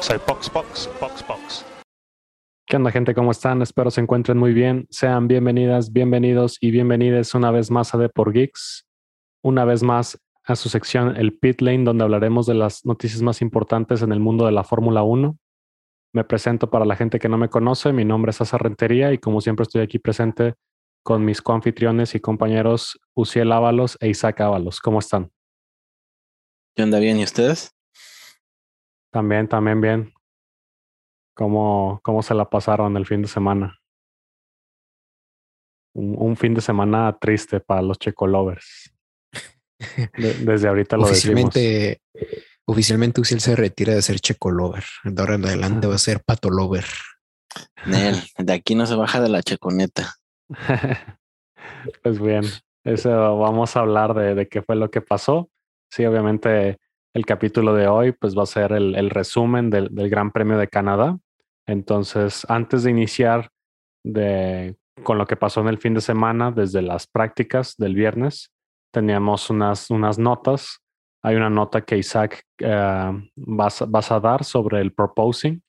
Soy Pox Pox, Pox Pox. ¿Qué onda gente? ¿Cómo están? Espero se encuentren muy bien. Sean bienvenidas, bienvenidos y bienvenidas una vez más a The por Geeks. Una vez más a su sección El Pit Lane, donde hablaremos de las noticias más importantes en el mundo de la Fórmula 1. Me presento para la gente que no me conoce. Mi nombre es César Rentería y como siempre estoy aquí presente con mis coanfitriones y compañeros Uciel Ábalos e Isaac Ábalos. ¿Cómo están? ¿Qué onda bien? ¿Y ustedes? También, también bien. ¿Cómo, cómo se la pasaron el fin de semana? Un, un fin de semana triste para los checolovers. De, desde ahorita lo oficialmente, decimos. Oficialmente Uciel se retira de ser checolover. De ahora en adelante va a ser patolover. Nel, de aquí no se baja de la checoneta. pues bien, eso vamos a hablar de, de qué fue lo que pasó. Sí, obviamente el capítulo de hoy pues va a ser el, resumen del, Gran Premio de Canadá. Entonces, antes de iniciar con lo que pasó en el fin de semana, desde las prácticas del viernes, teníamos unas, unas notas. Hay una nota que Isaac uh, vas, vas, a dar sobre el proposing.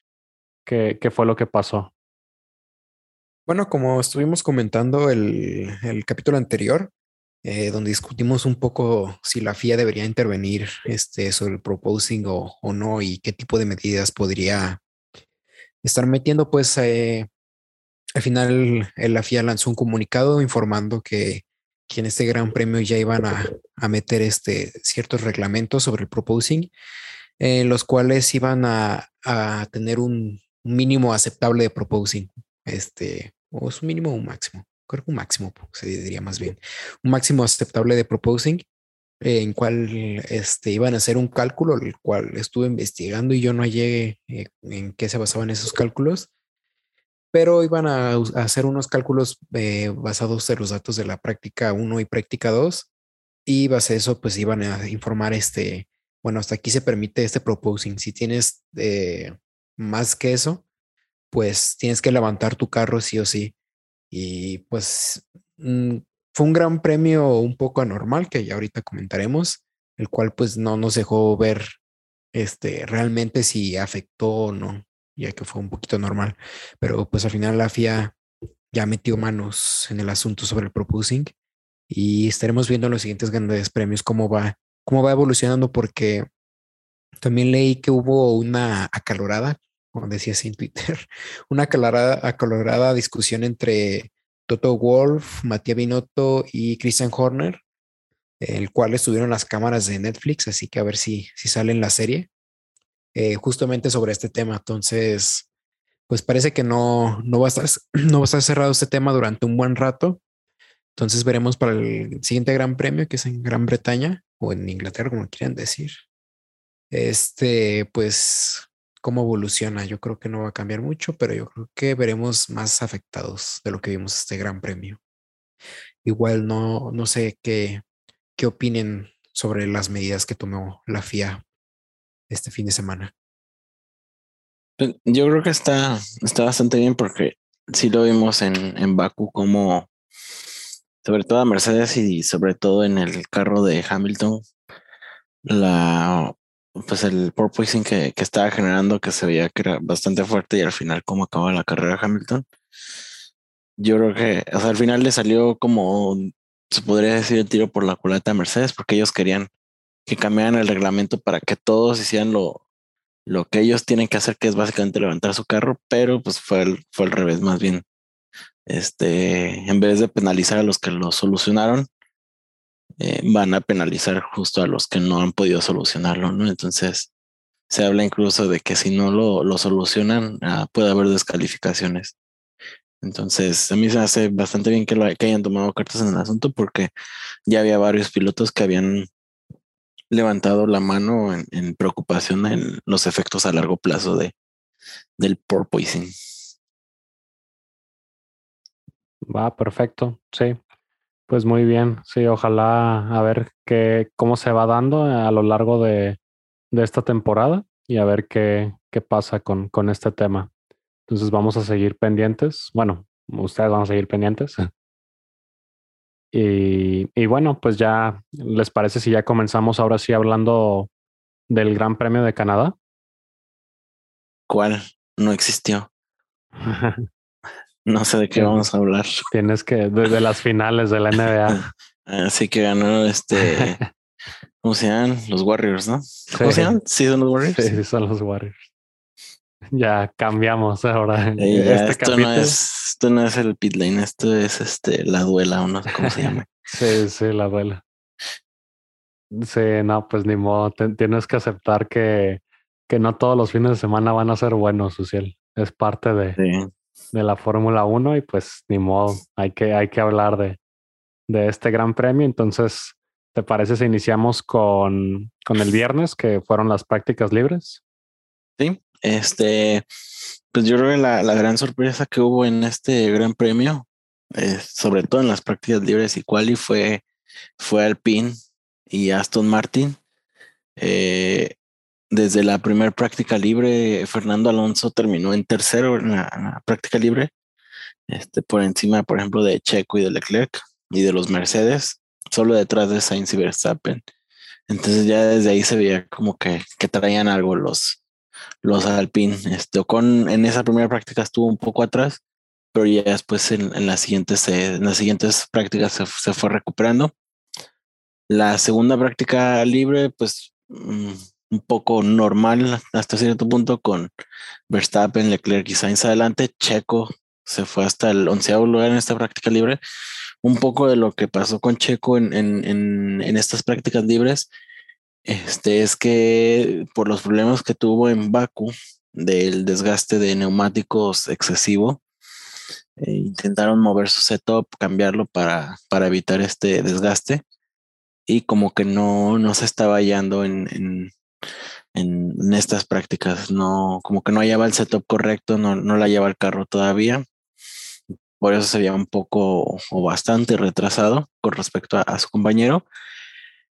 ¿Qué, ¿Qué, fue lo que pasó? Bueno, como estuvimos comentando el, el capítulo anterior, eh, donde discutimos un poco si la FIA debería intervenir este, sobre el proposing o, o, no y qué tipo de medidas podría estar metiendo, pues eh, al final la FIA lanzó un comunicado informando que, que en este gran premio ya iban a, a, meter este, ciertos reglamentos sobre el proposing, eh, los cuales iban a, a tener un mínimo aceptable de proposing, este, o es un mínimo o un máximo creo que un máximo, se diría más bien, un máximo aceptable de proposing, eh, en cual este, iban a hacer un cálculo, el cual estuve investigando y yo no hallé eh, en qué se basaban esos cálculos, pero iban a, hacer unos cálculos eh, basados en los datos de la práctica 1 y práctica 2, y base eso, pues iban a informar este, bueno, hasta aquí se permite este proposing. Si tienes eh, más que eso, pues tienes que levantar tu carro sí o sí. Y pues mmm, fue un gran premio un poco anormal que ya ahorita comentaremos, el cual pues no nos dejó ver este realmente si afectó o no, ya que fue un poquito normal. Pero pues al final la FIA ya metió manos en el asunto sobre el proposing y estaremos viendo en los siguientes grandes premios cómo va, cómo va evolucionando porque también leí que hubo una acalorada como decía así en Twitter, una acalorada, acalorada discusión entre Toto Wolf, Matías Binotto y Christian Horner, el cual estuvieron las cámaras de Netflix, así que a ver si, si sale en la serie, eh, justamente sobre este tema. Entonces, pues parece que no, no, va a estar, no va a estar cerrado este tema durante un buen rato. Entonces veremos para el siguiente Gran Premio, que es en Gran Bretaña o en Inglaterra, como quieran decir. Este, pues cómo evoluciona. Yo creo que no va a cambiar mucho, pero yo creo que veremos más afectados de lo que vimos este gran premio. Igual no, no sé qué, qué opinen sobre las medidas que tomó la FIA este fin de semana. Pues, yo creo que está, está bastante bien porque sí lo vimos en, en Baku como sobre todo a Mercedes y sobre todo en el carro de Hamilton, la pues el porpoising que, que estaba generando, que se veía que era bastante fuerte y al final cómo acaba la carrera Hamilton. Yo creo que, o sea, al final le salió como, se podría decir, el tiro por la culata a Mercedes, porque ellos querían que cambiaran el reglamento para que todos hicieran lo, lo que ellos tienen que hacer, que es básicamente levantar su carro, pero pues fue, el, fue al revés, más bien. Este, en vez de penalizar a los que lo solucionaron, eh, van a penalizar justo a los que no han podido solucionarlo, ¿no? Entonces, se habla incluso de que si no lo, lo solucionan, ah, puede haber descalificaciones. Entonces, a mí se hace bastante bien que, lo, que hayan tomado cartas en el asunto porque ya había varios pilotos que habían levantado la mano en, preocupación en los efectos a largo plazo de, del porpoising. Va, perfecto. Sí, pues muy bien, sí, ojalá a ver qué, cómo se va dando a lo largo de, de esta temporada y a ver qué, qué pasa con, con este tema. Entonces vamos a seguir pendientes. Bueno, ustedes van a seguir pendientes. Y, y bueno, pues ya les parece si ya comenzamos ahora sí hablando del Gran Premio de Canadá. cual no existió. No sé de qué vamos a hablar. Tienes que, desde las finales de la NBA. Así que ganó este, ¿cómo se llaman? Los Warriors, ¿no? ¿Cómo se llaman? Sí, son los Warriors. Sí, sí, son los Warriors. Ya cambiamos ahora. Eh, ya, este esto, capítulo. no es, esto no es el pit lane, esto es este, la duela o no sé cómo se llama. Sí, sí, la duela. Sí, no, pues ni modo. tienes que aceptar que, que no todos los fines de semana van a ser buenos, Suciel. Es parte de, Sí. De la Fórmula 1 y pues ni modo. Hay que, hay que hablar de, de este gran premio. Entonces, ¿te parece si iniciamos con, con el viernes, que fueron las prácticas libres? Sí, este, pues yo creo que la, la gran sorpresa que hubo en este gran premio, eh, sobre todo en las prácticas libres y quali, fue, fue Alpine y Aston Martin. Eh, desde la primera práctica libre, Fernando Alonso terminó en tercero en la, práctica libre, este, por encima, por ejemplo, de Checo y de Leclerc y de los Mercedes, solo detrás de Sainz y Verstappen. Entonces ya desde ahí se veía como que, que traían algo los, los Alpine. Este Ocon en esa primera práctica estuvo un poco atrás, pero ya después en, las siguientes, eh, en las siguientes prácticas se, se fue recuperando. La segunda práctica libre, pues mm, un poco normal hasta cierto punto con Verstappen, Leclerc y Sainz adelante. Checo se fue hasta el onceavo lugar en esta práctica libre. Un poco de lo que pasó con Checo en, en, en, en estas prácticas libres este es que por los problemas que tuvo en Baku del desgaste de neumáticos excesivo, eh, intentaron mover su setup, cambiarlo para, para evitar este desgaste y como que no, no se estaba hallando en, en, en, en estas prácticas, no, como que no hallaba el setup correcto, no, no la lleva el carro todavía. Por eso se veía un poco o bastante retrasado con respecto a, a su compañero.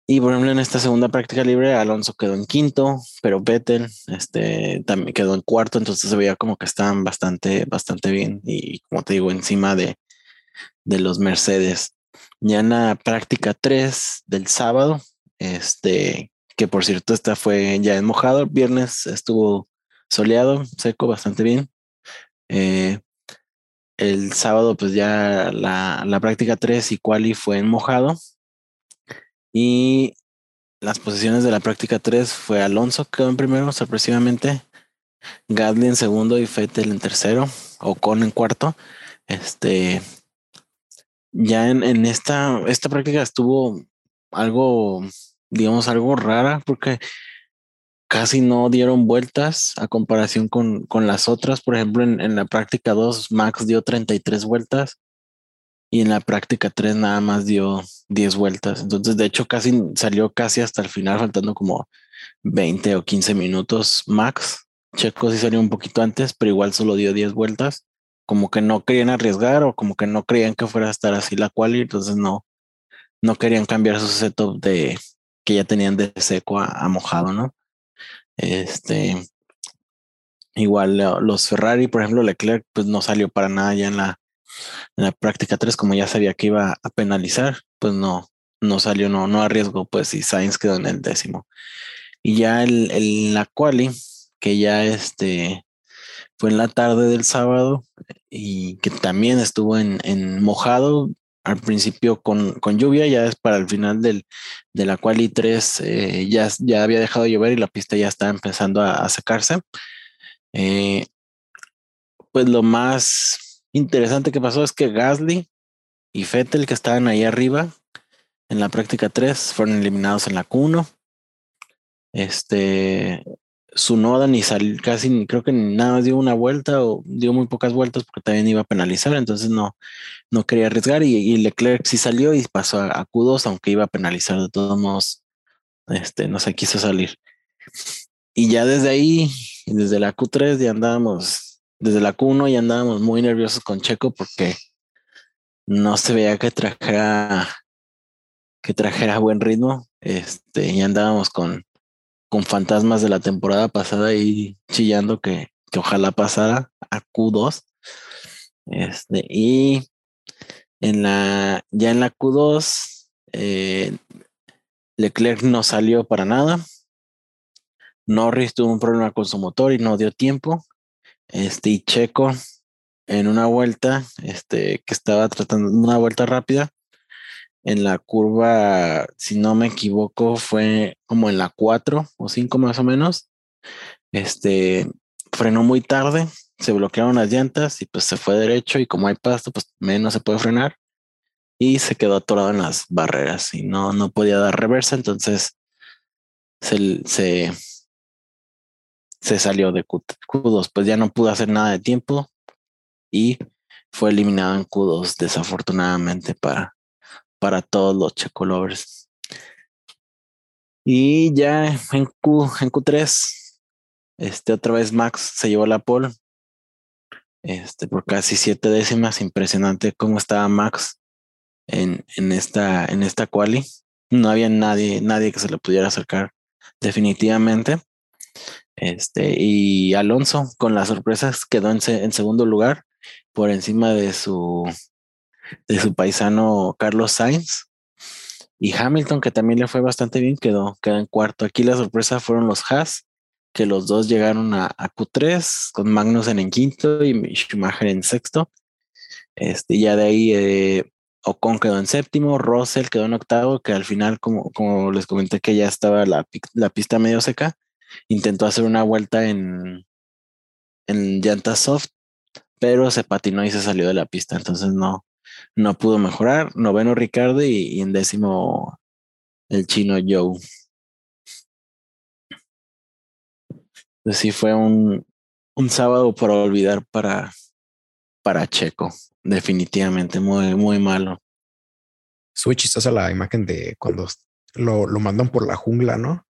Y por ejemplo, en esta segunda práctica libre, Alonso quedó en quinto, pero Vettel este, también quedó en cuarto, entonces se veía como que estaban bastante, bastante bien y como te digo, encima de, de los Mercedes. Ya en la práctica 3 del sábado, este, que por cierto, esta fue ya en mojado, viernes estuvo soleado, seco, bastante bien. Eh, el sábado, pues ya la, la práctica 3 y quali fue en mojado. Y las posiciones de la práctica 3 fue Alonso, quedó en primero, sorpresivamente. Gasly en segundo y Fettel en tercero. Ocon en cuarto. Este. Ya en, en esta, esta práctica estuvo algo, digamos, algo rara, porque casi no dieron vueltas a comparación con, con las otras. Por ejemplo, en, en la práctica 2, Max dio 33 vueltas y en la práctica 3 nada más dio 10 vueltas. Entonces, de hecho, casi salió casi hasta el final, faltando como 20 o 15 minutos max. Checo sí salió un poquito antes, pero igual solo dio 10 vueltas. Como que no querían arriesgar o como que no creían que fuera a estar así la quali, entonces no, no querían cambiar su setup de que ya tenían de seco a, mojado, ¿no? Este, igual los Ferrari, por ejemplo, Leclerc, pues no salió para nada ya en la, en la práctica 3, como ya sabía que iba a penalizar, pues no, no salió, no, no arriesgó, pues y Sainz quedó en el décimo. Y ya el, el, la quali, que ya este fue en la tarde del sábado y que también estuvo en, en mojado, al principio con, con, lluvia, ya es para el final del, de la quali 3, eh, ya, ya había dejado de llover y la pista ya estaba empezando a, a secarse. Eh, pues lo más interesante que pasó es que Gasly y Fettel, que estaban ahí arriba en la práctica 3, fueron eliminados en la Q1. Este, su noda ni salió casi, creo que nada más dio una vuelta o dio muy pocas vueltas porque también iba a penalizar, entonces no, no quería arriesgar y, y Leclerc sí salió y pasó a, a, Q2, aunque iba a penalizar de todos modos, este, no se quiso salir. Y ya desde ahí, desde la Q3 ya andábamos, desde la Q1 ya andábamos muy nerviosos con Checo porque no se veía que trajera, que trajera buen ritmo, este, ya andábamos con, con fantasmas de la temporada pasada y chillando que, que ojalá pasara a Q2. Este, y en la, ya en la Q2, eh, Leclerc no salió para nada. Norris tuvo un problema con su motor y no dio tiempo. Este, y Checo en una vuelta, este, que estaba tratando una vuelta rápida, en la curva, si no me equivoco, fue como en la 4 o 5 más o menos. Este frenó muy tarde, se bloquearon las llantas y pues se fue derecho y como hay pasto, pues menos se puede frenar y se quedó atorado en las barreras y no, no podía dar reversa, entonces se, se, se salió de Q2, pues ya no pudo hacer nada de tiempo y fue eliminado en Q2 desafortunadamente para, para todos los Checo lovers. Y ya en, Q, en Q3, este, otra vez Max se llevó la pole este, por casi siete décimas. Impresionante cómo estaba Max en, en esta, en esta quali. No había nadie, nadie que se le pudiera acercar definitivamente. Este, y Alonso, con las sorpresas, quedó en segundo lugar por encima de su, de su paisano Carlos Sainz. Y Hamilton, que también le fue bastante bien, quedó, quedó en cuarto. Aquí la sorpresa fueron los Haas, que los dos llegaron a, Q3, con Magnussen en quinto y Schumacher en sexto. Este, ya de ahí eh, Ocon quedó en séptimo, Russell quedó en octavo, que al final, como, como les comenté que ya estaba la, la pista medio seca, intentó hacer una vuelta en, en llanta soft, pero se patinó y se salió de la pista, entonces no, no pudo mejorar. Noveno Ricardo y, en décimo el chino Joe. Pues sí, fue un, un sábado para olvidar para, para Checo. Definitivamente, muy, muy malo. Switch estás a la imagen de cuando lo, lo mandan por la jungla, ¿no?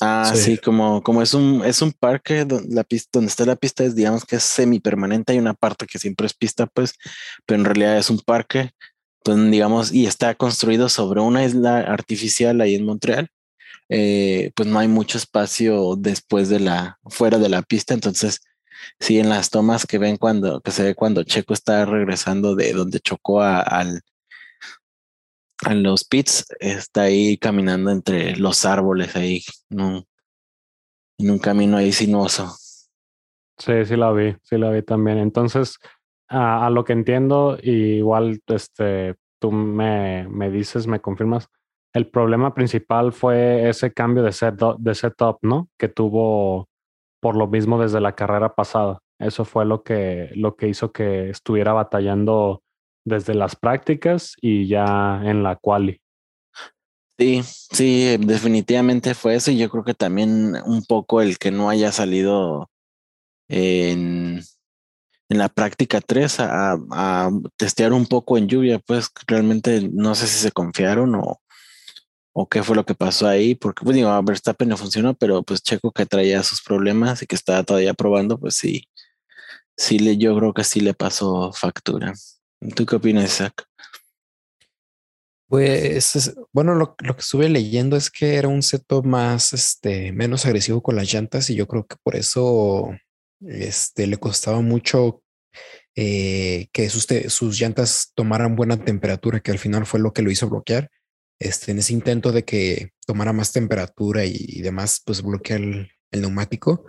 Ah, sí. como, como es un, es un parque donde, la pista, donde está la pista es, digamos que es semipermanente, hay una parte que siempre es pista, pues, pero en realidad es un parque, donde, digamos, y está construido sobre una isla artificial ahí en Montreal. Eh, pues no hay mucho espacio después de la, fuera de la pista, entonces sí, en las tomas que ven cuando, que se ve cuando Checo está regresando de donde chocó a, al, en los pits, está ahí caminando entre los árboles ahí, en un, camino ahí sinuoso. Sí, sí la vi, sí la vi también. Entonces, a, lo que entiendo, igual este, tú me, me dices, me confirmas, el problema principal fue ese cambio de, set, de setup, ¿no? Que tuvo por lo mismo desde la carrera pasada. Eso fue lo que, lo que hizo que estuviera batallando desde las prácticas y ya en la quali. Sí, sí, definitivamente fue eso y yo creo que también un poco el que no haya salido en, en la práctica 3 a, a, testear un poco en lluvia, pues realmente no sé si se confiaron o, o qué fue lo que pasó ahí, porque pues digo, a Verstappen no funcionó, pero pues Checo que traía sus problemas y que estaba todavía probando, pues sí, sí le, yo creo que sí le pasó factura. ¿Tú qué opinas, Zach? Pues bueno, lo, que estuve leyendo es que era un setup más, este, menos agresivo con las llantas y yo creo que por eso, este, le costaba mucho eh, que sus, llantas tomaran buena temperatura, que al final fue lo que lo hizo bloquear. Este, en ese intento de que tomara más temperatura y, demás, pues bloquea el neumático.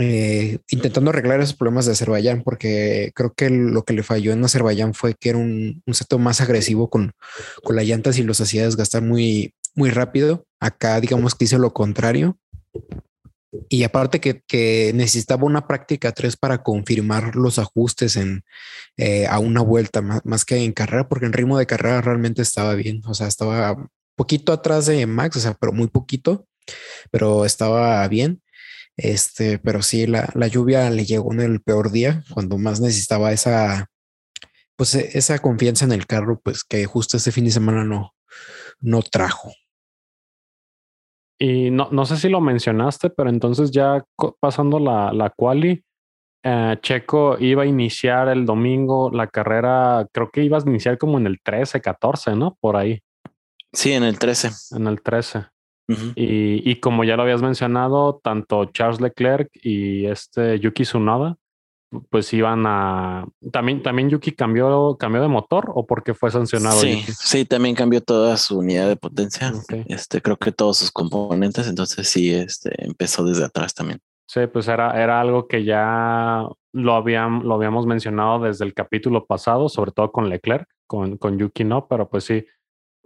Eh, intentando arreglar esos problemas de Azerbaiyán, porque creo que lo que le falló en Azerbaiyán fue que era un, un seto más agresivo con, con las llantas y los hacía desgastar muy, muy rápido. Acá, digamos que hizo lo contrario. Y aparte que, que necesitaba una práctica 3 para confirmar los ajustes en eh, a una vuelta más, más, que en carrera, porque en ritmo de carrera realmente estaba bien. O sea, estaba poquito atrás de Max, o sea, pero muy poquito, pero estaba bien. Este, pero sí, la, la lluvia le llegó en el peor día, cuando más necesitaba esa, pues e, esa confianza en el carro, pues que justo este fin de semana no, no trajo. Y no, no sé si lo mencionaste, pero entonces ya pasando la, la quali, eh, Checo iba a iniciar el domingo la carrera, creo que ibas a iniciar como en el 13, 14, ¿no? Por ahí. Sí, en el 13. En el 13 y, y, como ya lo habías mencionado, tanto Charles Leclerc y este Yuki Tsunoda pues iban a también también Yuki cambió cambió de motor o porque fue sancionado Sí, Yuki? sí, también cambió toda su unidad de potencia. Este, creo que todos sus componentes, entonces sí, este, empezó desde atrás también. Sí, pues era, era algo que ya lo, habían, lo habíamos mencionado desde el capítulo pasado, sobre todo con Leclerc, con, con Yuki no, pero pues sí,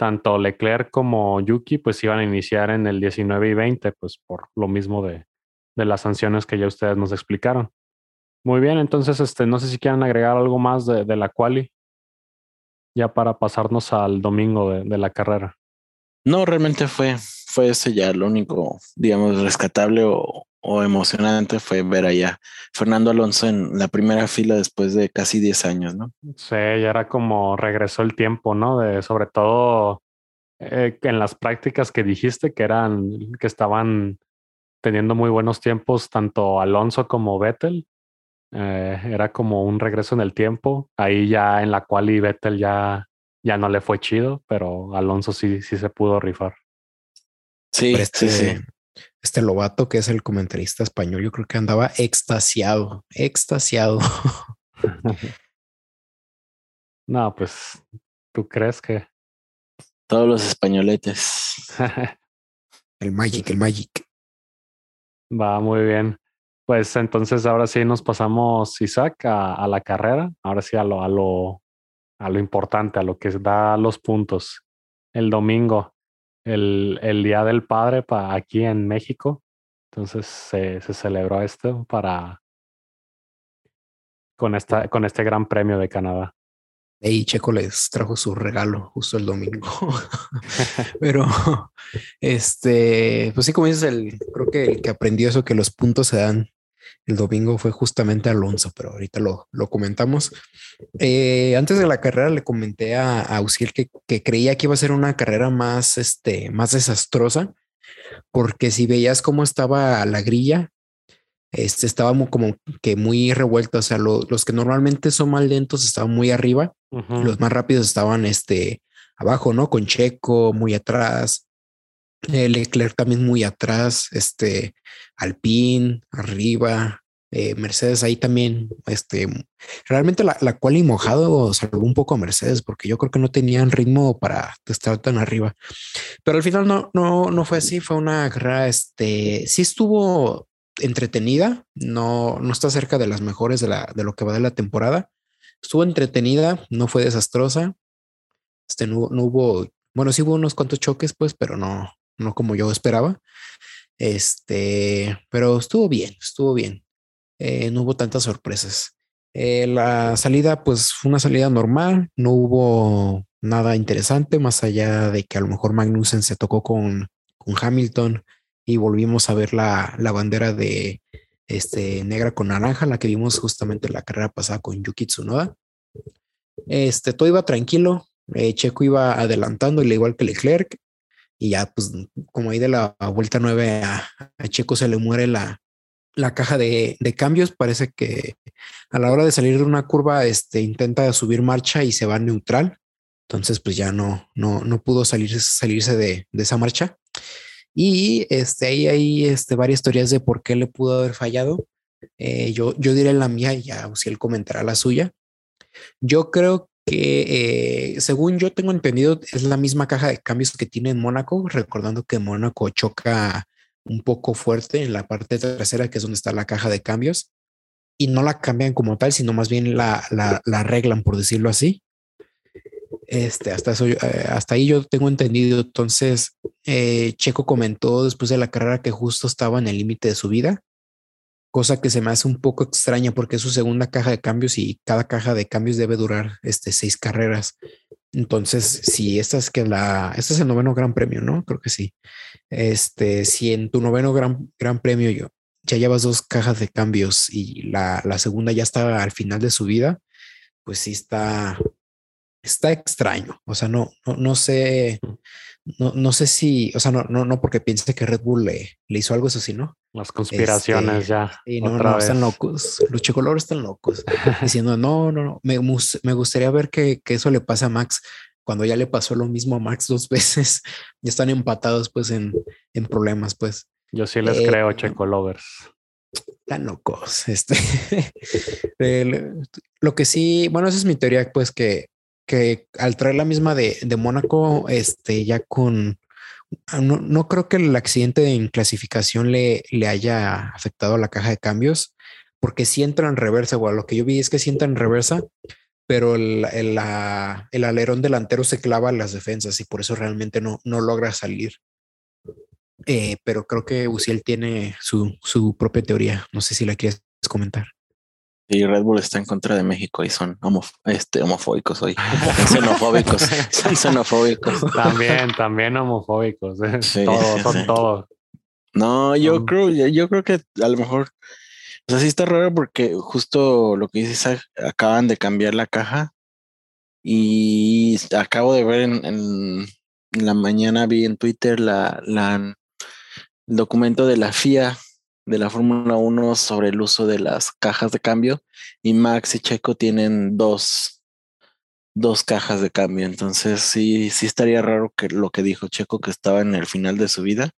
tanto Leclerc como Yuki pues iban a iniciar en el 19 y 20, pues por lo mismo de, de las sanciones que ya ustedes nos explicaron. Muy bien, entonces este, no sé si quieren agregar algo más de, de la quali, ya para pasarnos al domingo de, de la carrera. No, realmente fue, fue ese ya lo único, digamos, rescatable o, o emocionante fue ver allá Fernando Alonso en la primera fila después de casi 10 años, ¿no? Sí, ya era como regresó el tiempo, ¿no? De sobre todo eh, en las prácticas que dijiste que eran, que estaban teniendo muy buenos tiempos, tanto Alonso como Vettel. Eh, era como un regreso en el tiempo. Ahí ya en la cual y Vettel ya, ya no le fue chido, pero Alonso sí, sí se pudo rifar. Sí, sí, este, sí. Este Lobato, que es el comentarista español, yo creo que andaba extasiado, extasiado. no, pues, ¿tú crees que? Todos los españoletes. El Magic, el Magic. Va muy bien. Pues entonces ahora sí nos pasamos, Isaac, a, a la carrera. Ahora sí a lo, a lo, a lo importante, a lo que da los puntos. El domingo, el, el Día del Padre para aquí en México. Entonces se, se celebró esto para con esta, con este gran premio de Canadá. Y Checo les trajo su regalo justo el domingo. Pero este, pues sí, como dices, el, creo que el que aprendió eso, que los puntos se dan el domingo fue justamente Alonso, pero ahorita lo, lo comentamos. Eh, antes de la carrera le comenté a, a Usiel que, que, creía que iba a ser una carrera más, este, más desastrosa, porque si veías cómo estaba la grilla, este estaba muy, como que muy revuelto. O sea, lo, los que normalmente son más lentos estaban muy arriba, Uh -huh. los más rápidos estaban este, abajo, ¿no? Con Checo muy atrás, eh, Leclerc también muy atrás, este Alpine arriba, eh, Mercedes ahí también, este realmente la, la cual y mojado salvó un poco a Mercedes porque yo creo que no tenían ritmo para estar tan arriba, pero al final no, no, no fue así, fue una carrera, este sí estuvo entretenida, no, no está cerca de las mejores de, la, de lo que va de la temporada. Estuvo entretenida, no fue desastrosa. Este no, no, hubo, bueno, sí hubo unos cuantos choques, pues, pero no, no como yo esperaba. Este, pero estuvo bien, estuvo bien. Eh, no hubo tantas sorpresas. Eh, la salida, pues, fue una salida normal, no hubo nada interesante, más allá de que a lo mejor Magnussen se tocó con, Hamilton y volvimos a ver la, la bandera de este, negra con naranja, la que vimos justamente en la carrera pasada con Yuki Tsunoda. Este, todo iba tranquilo, eh, Checo iba adelantando, al igual que Leclerc, y ya, pues, como ahí de la vuelta 9 a, a Checo se le muere la, la caja de, de, cambios, parece que a la hora de salir de una curva, este, intenta subir marcha y se va neutral, entonces, pues ya no, no, no pudo salir, salirse de, de esa marcha. Y este, ahí hay este, varias teorías de por qué le pudo haber fallado. Eh, yo, yo diré la mía y ya si él comentará la suya. Yo creo que, eh, según yo tengo entendido, es la misma caja de cambios que tiene en Mónaco, recordando que Mónaco choca un poco fuerte en la parte trasera, que es donde está la caja de cambios, y no la cambian como tal, sino más bien la, la, la arreglan, por decirlo así. Este, hasta, eh, hasta ahí yo tengo entendido. Entonces, eh, Checo comentó después de la carrera que justo estaba en el límite de su vida, cosa que se me hace un poco extraña porque es su segunda caja de cambios y cada caja de cambios debe durar este, seis carreras. Entonces, si esta es que la, este es el noveno gran premio, ¿no? Creo que sí. Este, si en tu noveno gran, gran premio yo, ya llevas dos cajas de cambios y la, la segunda ya está al final de su vida, pues sí está, está extraño. O sea, no, no, no sé, no, no, sé si, o sea, no, no, no porque piense que Red Bull le, le hizo algo, eso sí, ¿no? Las conspiraciones este, ya. Y no, no, están locos. Los chicolores están locos. diciendo, no, no, no, me, me gustaría ver que, que, eso le pasa a Max cuando ya le pasó lo mismo a Max dos veces. Ya están empatados, pues, en, en problemas, pues. Yo sí les eh, creo, Checo Lovers. tan locos. Este, lo que sí, bueno, esa es mi teoría, pues que, que al traer la misma de, de Mónaco, este, ya con, ah, no, no, creo que el accidente en clasificación le, le haya afectado a la caja de cambios, porque si entra en reversa, igual lo que yo vi es que si entra en reversa, pero el, el, la, el, alerón delantero se clava en las defensas y por eso realmente no, no logra salir. Eh, pero creo que Uciel tiene su, su propia teoría. No sé si la quieres comentar. Y Red Bull está en contra de México y son este, homofóbicos hoy. xenofóbicos. son xenofóbicos. También, también homofóbicos. ¿eh? Sí, todo, son todo. No, yo creo, yo creo que a lo mejor, o sea, sí está raro porque justo lo que dices, acaban de cambiar la caja y acabo de ver en, en, la mañana vi en Twitter la, la el documento de la FIA de la Fórmula 1 sobre el uso de las cajas de cambio y Max y Checo tienen dos, dos cajas de cambio. Entonces sí, sí estaría raro que lo que dijo Checo que estaba en el final de su vida.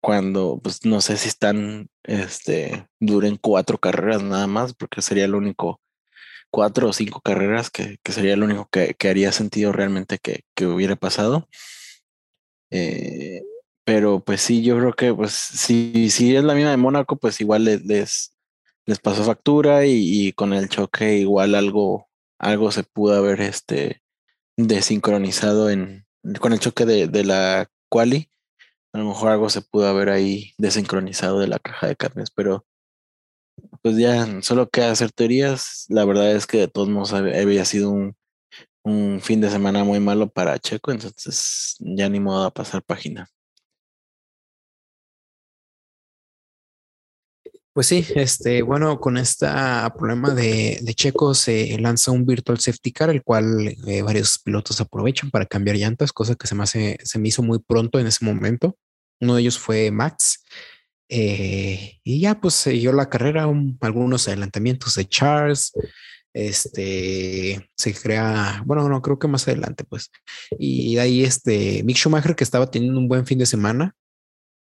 Cuando, pues no sé si están, este, duren cuatro carreras nada más, porque sería el único, cuatro o cinco carreras que, que sería lo único que, que, haría sentido realmente que, que hubiera pasado. Eh, pero pues sí, yo creo que pues si, si es la misma de Mónaco, pues igual les, les, pasó factura y, con el choque igual algo, algo se pudo haber este desincronizado en, con el choque de, de la quali, a lo mejor algo se pudo haber ahí desincronizado de la caja de carnes, pero pues ya solo queda hacer teorías. La verdad es que de todos modos había sido un, un fin de semana muy malo para Checo, entonces ya ni modo a pasar página. Pues sí, este, bueno, con este problema de, Checo se lanza un Virtual Safety Car, el cual eh, varios pilotos aprovechan para cambiar llantas, cosa que se me, se hizo muy pronto en ese momento. Uno de ellos fue Max. Eh, y ya pues siguió la carrera, algunos adelantamientos de Charles. Este se crea, bueno, no creo que más adelante, pues. Y de ahí este Mick Schumacher, que estaba teniendo un buen fin de semana,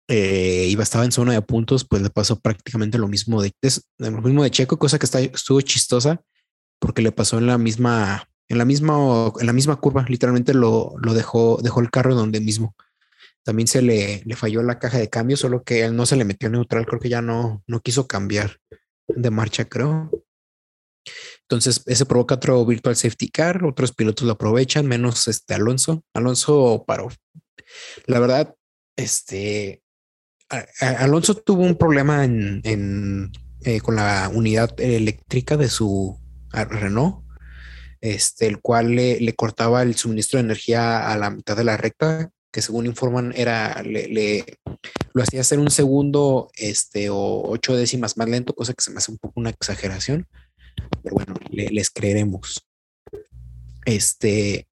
eh, iba, estaba en zona de puntos, pues le pasó prácticamente lo mismo de, lo mismo de Checo, cosa que está, estuvo chistosa porque le pasó en la misma, en la misma, en la misma curva, literalmente lo, lo dejó, dejó el carro donde mismo. También se le, le falló la caja de cambio, solo que él no se le metió neutral, creo que ya no, no quiso cambiar de marcha, creo. Entonces, ese provoca otro virtual safety car, otros pilotos lo aprovechan, menos este Alonso. Alonso paró. La verdad, este, Alonso tuvo un problema eh, con la unidad eléctrica de su Renault, este, el cual le, cortaba el suministro de energía a la mitad de la recta, que según informan era lo hacía hacer un segundo este, o ocho décimas más lento, cosa que se me hace un poco una exageración, pero bueno, les creeremos. Este,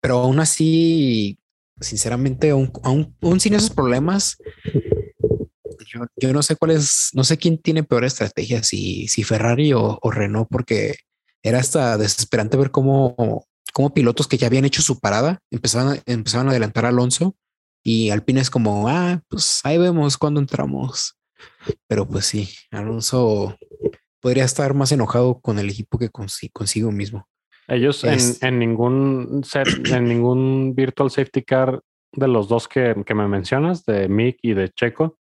pero aún así sinceramente, aún, sin esos problemas, yo, no sé cuál es, no sé quién tiene peor estrategia, si, si Ferrari o, Renault, porque era hasta desesperante ver cómo, cómo pilotos que ya habían hecho su parada empezaban, empezaban a adelantar a Alonso y Alpine es como, ah, pues ahí vemos cuando entramos. Pero pues sí, Alonso podría estar más enojado con el equipo que consigo mismo. Ellos en, ningún set, en ningún virtual safety car de los dos que, me mencionas, de Mick y de Checo,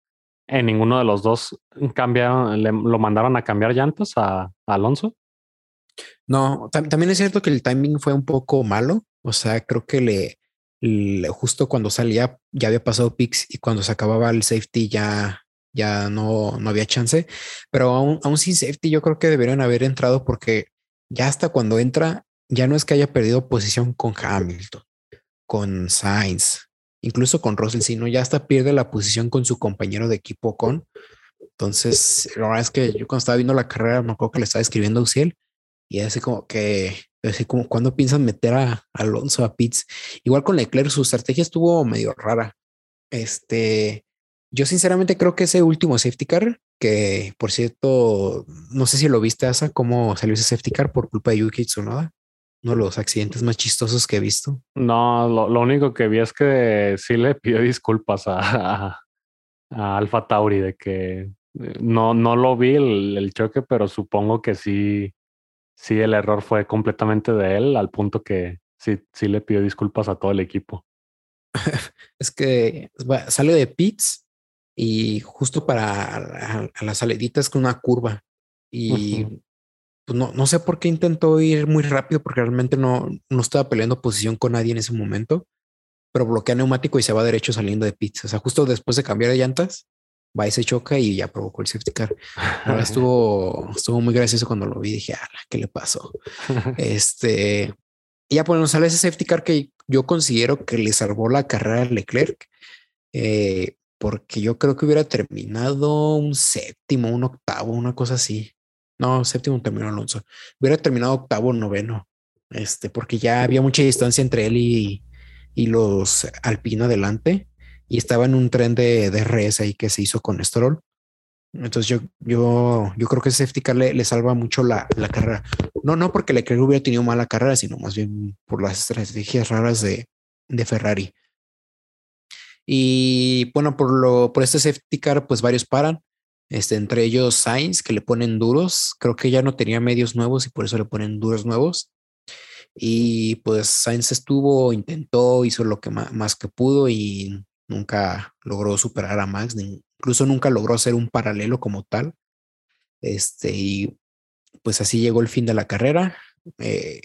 en ninguno de los dos cambiaron, lo mandaron a cambiar llantas a, Alonso. No, también es cierto que el timing fue un poco malo. O sea, creo que le, justo cuando salía ya había pasado Pix y cuando se acababa el safety ya, ya no, no había chance. Pero aún, aún sin safety, yo creo que deberían haber entrado porque ya hasta cuando entra ya no es que haya perdido posición con Hamilton, con Sainz, incluso con Russell, sino ya hasta pierde la posición con su compañero de equipo con. Entonces, la verdad es que yo cuando estaba viendo la carrera, me acuerdo que le estaba escribiendo a Uciel y así como que, así como cuando piensan meter a Alonso a Pitts. Igual con Leclerc, su estrategia estuvo medio rara. Este, yo sinceramente creo que ese último safety car, que por cierto, no sé si lo viste, Asa, cómo salió ese safety car por culpa de Yuki Tsunoda uno de los accidentes más chistosos que he visto. No, lo, único que vi es que sí le pidió disculpas a, a, Alfa Tauri de que Eh, no, no lo vi el, el, choque, pero supongo que sí, sí el error fue completamente de él, al punto que sí, sí le pidió disculpas a todo el equipo. es que sale de pits y justo para a, la salidita es con una curva y pues no, no sé por qué intentó ir muy rápido porque realmente no, no estaba peleando posición con nadie en ese momento, pero bloquea neumático y se va derecho saliendo de pits. O sea, justo después de cambiar de llantas, va y se choca y ya provocó el safety car. Ahora estuvo, estuvo muy gracioso cuando lo vi. Dije, ¿qué le pasó? este, y ya pues nos sale ese safety car que yo considero que le salvó la carrera a Leclerc. Eh, porque yo creo que hubiera terminado un séptimo, un octavo, una cosa así. No, séptimo terminó Alonso. Hubiera terminado octavo, noveno. Este, porque ya había mucha distancia entre él y, y los Alpino adelante. Y estaba en un tren de, de ahí que se hizo con Stroll. Entonces yo, yo, yo creo que ese safety car le, le salva mucho la, la, carrera. No, no porque Leclerc hubiera tenido mala carrera, sino más bien por las estrategias raras de, de Ferrari. Y bueno, por lo, por este safety car, pues varios paran. Este, entre ellos Sainz, que le ponen duros. Creo que ya no tenía medios nuevos y por eso le ponen duros nuevos. Y pues Sainz estuvo, intentó, hizo lo que más, que pudo y nunca logró superar a Max, incluso nunca logró hacer un paralelo como tal. Este, y pues así llegó el fin de la carrera. Eh,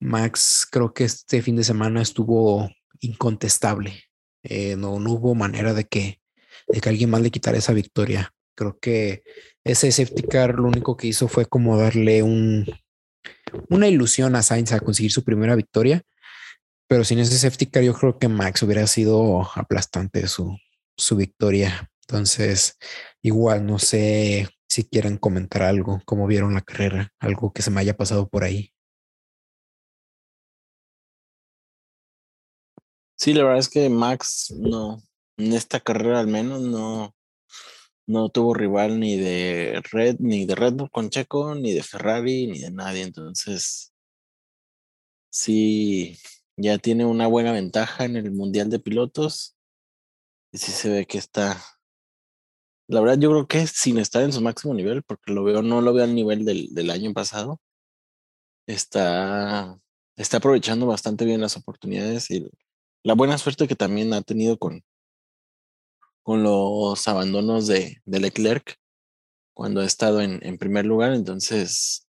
Max creo que este fin de semana estuvo incontestable. Eh, no, no hubo manera de que, de que alguien más le quitara esa victoria. Creo que ese safety car lo único que hizo fue como darle un, una ilusión a Sainz a conseguir su primera victoria. Pero sin ese safety car, yo creo que Max hubiera sido aplastante su, su victoria. Entonces, igual no sé si quieren comentar algo, cómo vieron la carrera, algo que se me haya pasado por ahí. Sí, la verdad es que Max no, en esta carrera al menos no, no tuvo rival ni de Red, ni de Red Bull con Checo, ni de Ferrari, ni de nadie. Entonces, sí, ya tiene una buena ventaja en el Mundial de Pilotos. Y sí se ve que está. La verdad, yo creo que sin estar en su máximo nivel, porque lo veo, no lo veo al nivel del, del año pasado. Está, está aprovechando bastante bien las oportunidades y la buena suerte que también ha tenido con, con los abandonos de, de Leclerc cuando ha estado en, en, primer lugar. Entonces,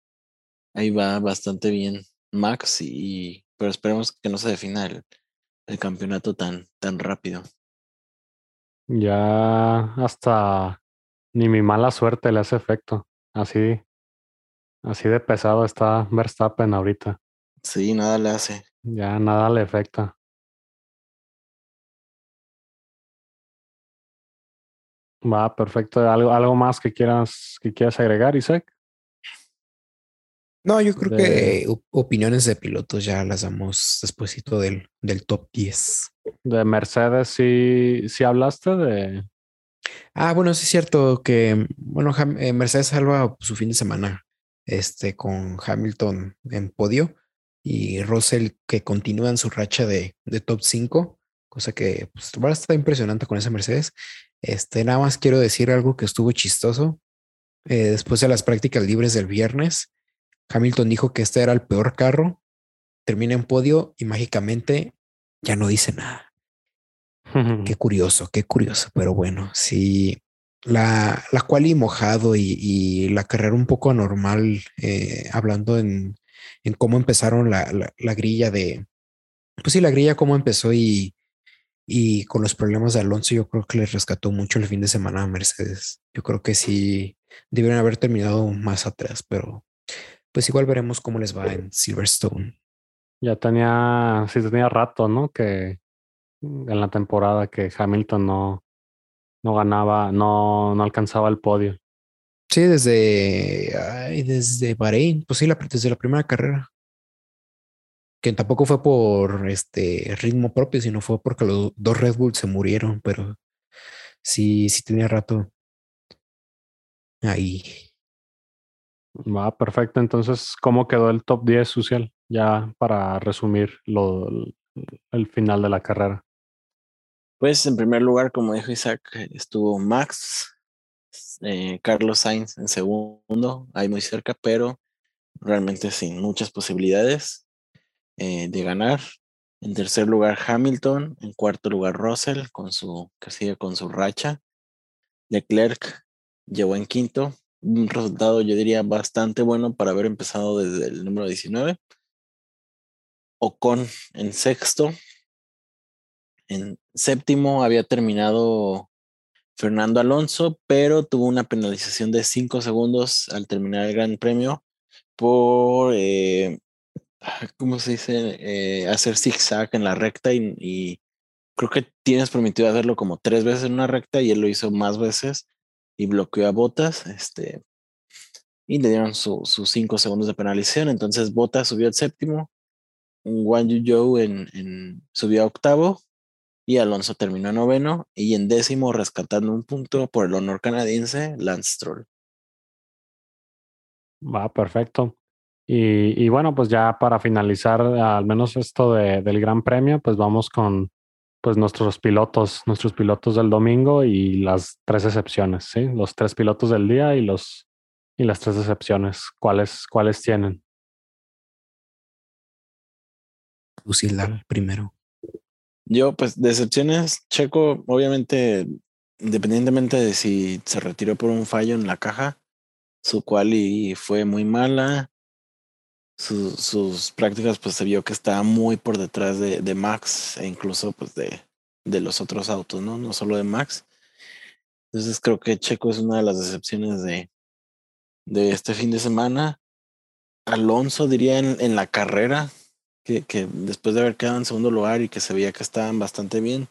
ahí va bastante bien Max, y, pero esperemos que no se defina el, el campeonato tan, tan rápido. Ya hasta ni mi mala suerte le hace efecto. Así, así de pesado está Verstappen ahorita. Sí, nada le hace. Ya nada le afecta. Va, perfecto. ¿Algo, algo más que quieras, que quieras agregar, Isaac? No, yo creo que opiniones de pilotos ya las damos despuesito del, del top 10. De Mercedes, sí, sí hablaste de. Ah, bueno, sí es cierto que, bueno, eh, Mercedes salva su fin de semana este, con Hamilton en podio y Russell que continúa en su racha de, de top 5, cosa que pues, está impresionante con esa Mercedes. Este, nada más quiero decir algo que estuvo chistoso. Eh, después de las prácticas libres del viernes, Hamilton dijo que este era el peor carro, termina en podio y mágicamente ya no dice nada. qué curioso, qué curioso, pero bueno, sí, la, la y mojado y, la carrera un poco anormal, eh, hablando en, en, cómo empezaron la, la, la, grilla de, pues sí, la grilla, cómo empezó y, y con los problemas de Alonso, yo creo que les rescató mucho el fin de semana a Mercedes. Yo creo que sí debieron haber terminado más atrás, pero pues igual veremos cómo les va en Silverstone. Ya tenía, sí tenía rato, ¿no? Que en la temporada que Hamilton no, no ganaba, no, no alcanzaba el podio. Sí, desde, ay, desde Bahrein, pues sí, la, desde la primera carrera que tampoco fue por este ritmo propio, sino fue porque los dos Red Bull se murieron, pero sí, sí tenía rato ahí. Va, perfecto. Entonces, ¿cómo quedó el top 10 social? Ya para resumir lo, el final de la carrera. Pues en primer lugar, como dijo Isaac, estuvo Max, eh, Carlos Sainz en segundo, ahí muy cerca, pero realmente sin muchas posibilidades eh, de ganar. En tercer lugar Hamilton, en cuarto lugar Russell con su que sigue con su racha. Leclerc llegó en quinto, un resultado yo diría bastante bueno para haber empezado desde el número 19. Ocon en sexto. En séptimo había terminado Fernando Alonso, pero tuvo una penalización de cinco segundos al terminar el Gran Premio por, eh, ¿cómo se dice? Eh, hacer zigzag en la recta y, creo que tienes permitido hacerlo como tres veces en una recta y él lo hizo más veces y bloqueó a Botas, este, y le dieron sus cinco segundos de penalización. Entonces Botas subió al séptimo, Wang Yu en, en, subió a octavo y Alonso terminó noveno y en décimo rescatando un punto por el honor canadiense Lance Stroll. Va, perfecto. Y, y, bueno, pues ya para finalizar al menos esto de, del Gran Premio, pues vamos con pues nuestros pilotos, nuestros pilotos del domingo y las tres excepciones, ¿sí? Los tres pilotos del día y los y las tres excepciones. ¿Cuáles, cuáles tienen? Lucila primero. Yo, pues, de excepciones, Checo, obviamente, independientemente de si se retiró por un fallo en la caja, su quali fue muy mala. Sus prácticas, pues se vio que estaba muy por detrás de, Max e incluso pues de, de, los otros autos, ¿no? No solo de Max. Entonces creo que Checo es una de las decepciones de, de este fin de semana. Alonso diría en, en la carrera, que, que, después de haber quedado en segundo lugar y que se veía que estaban bastante bien,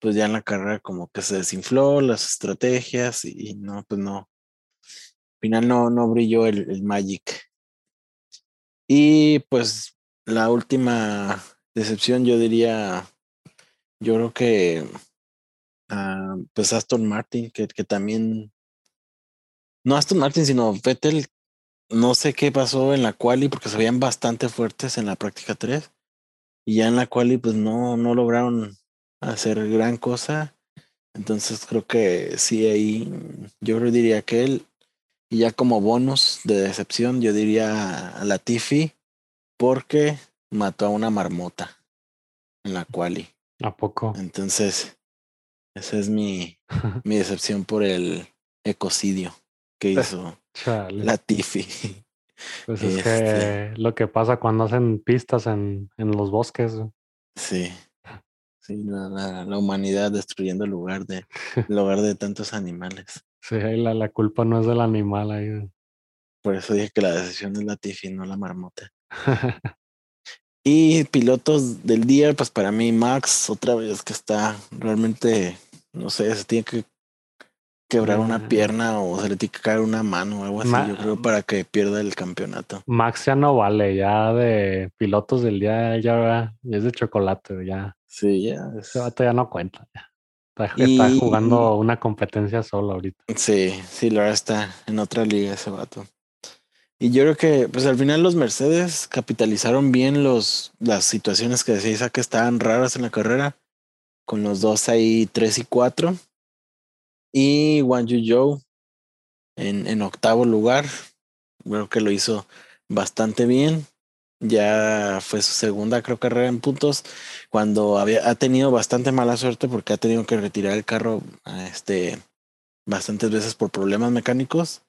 pues ya en la carrera como que se desinfló las estrategias y, no, pues no, final no, no brilló el, Magic. Y pues la última decepción, yo diría, yo creo que uh, pues Aston Martin, que, que, también, no Aston Martin, sino Vettel, no sé qué pasó en la quali, porque se veían bastante fuertes en la práctica 3. Y ya en la quali, pues no, no lograron hacer gran cosa. Entonces creo que sí, ahí yo diría que él y ya como bonus de decepción, yo diría a la Tiffy, porque mató a una marmota en la quali. ¿A poco? Entonces, esa es mi, mi decepción por el ecocidio que hizo Chale. la Tiffy. Pues es este... que lo que pasa cuando hacen pistas en, en los bosques. Sí. Sí, la, la, la, humanidad destruyendo el lugar de, el lugar de tantos animales. Sí, la, la culpa no es del animal ahí. Por eso dije que la decisión es la Tiffy, no la marmota. y pilotos del día, pues para mí Max, otra vez que está realmente, no sé, se tiene que quebrar una Mm. pierna o se le tiene que caer una mano o algo así, Ma- yo creo, para que pierda el campeonato. Max ya no vale, ya de pilotos del día ya, ya es de chocolate, ya. Sí, ya. es- Ese vato ya no cuenta. ya. Está, Y- está jugando una competencia solo ahorita. Sí, sí, la verdad está en otra liga ese vato. Y yo creo que, pues al final los Mercedes capitalizaron bien los, las situaciones que decía que estaban raras en la carrera, con los dos ahí, tres y cuatro. Y Wang Yu Zhou en, en octavo lugar, creo que lo hizo bastante bien. Ya fue su segunda, creo, carrera en puntos, cuando había, ha tenido bastante mala suerte porque ha tenido que retirar el carro este, bastantes veces por problemas mecánicos.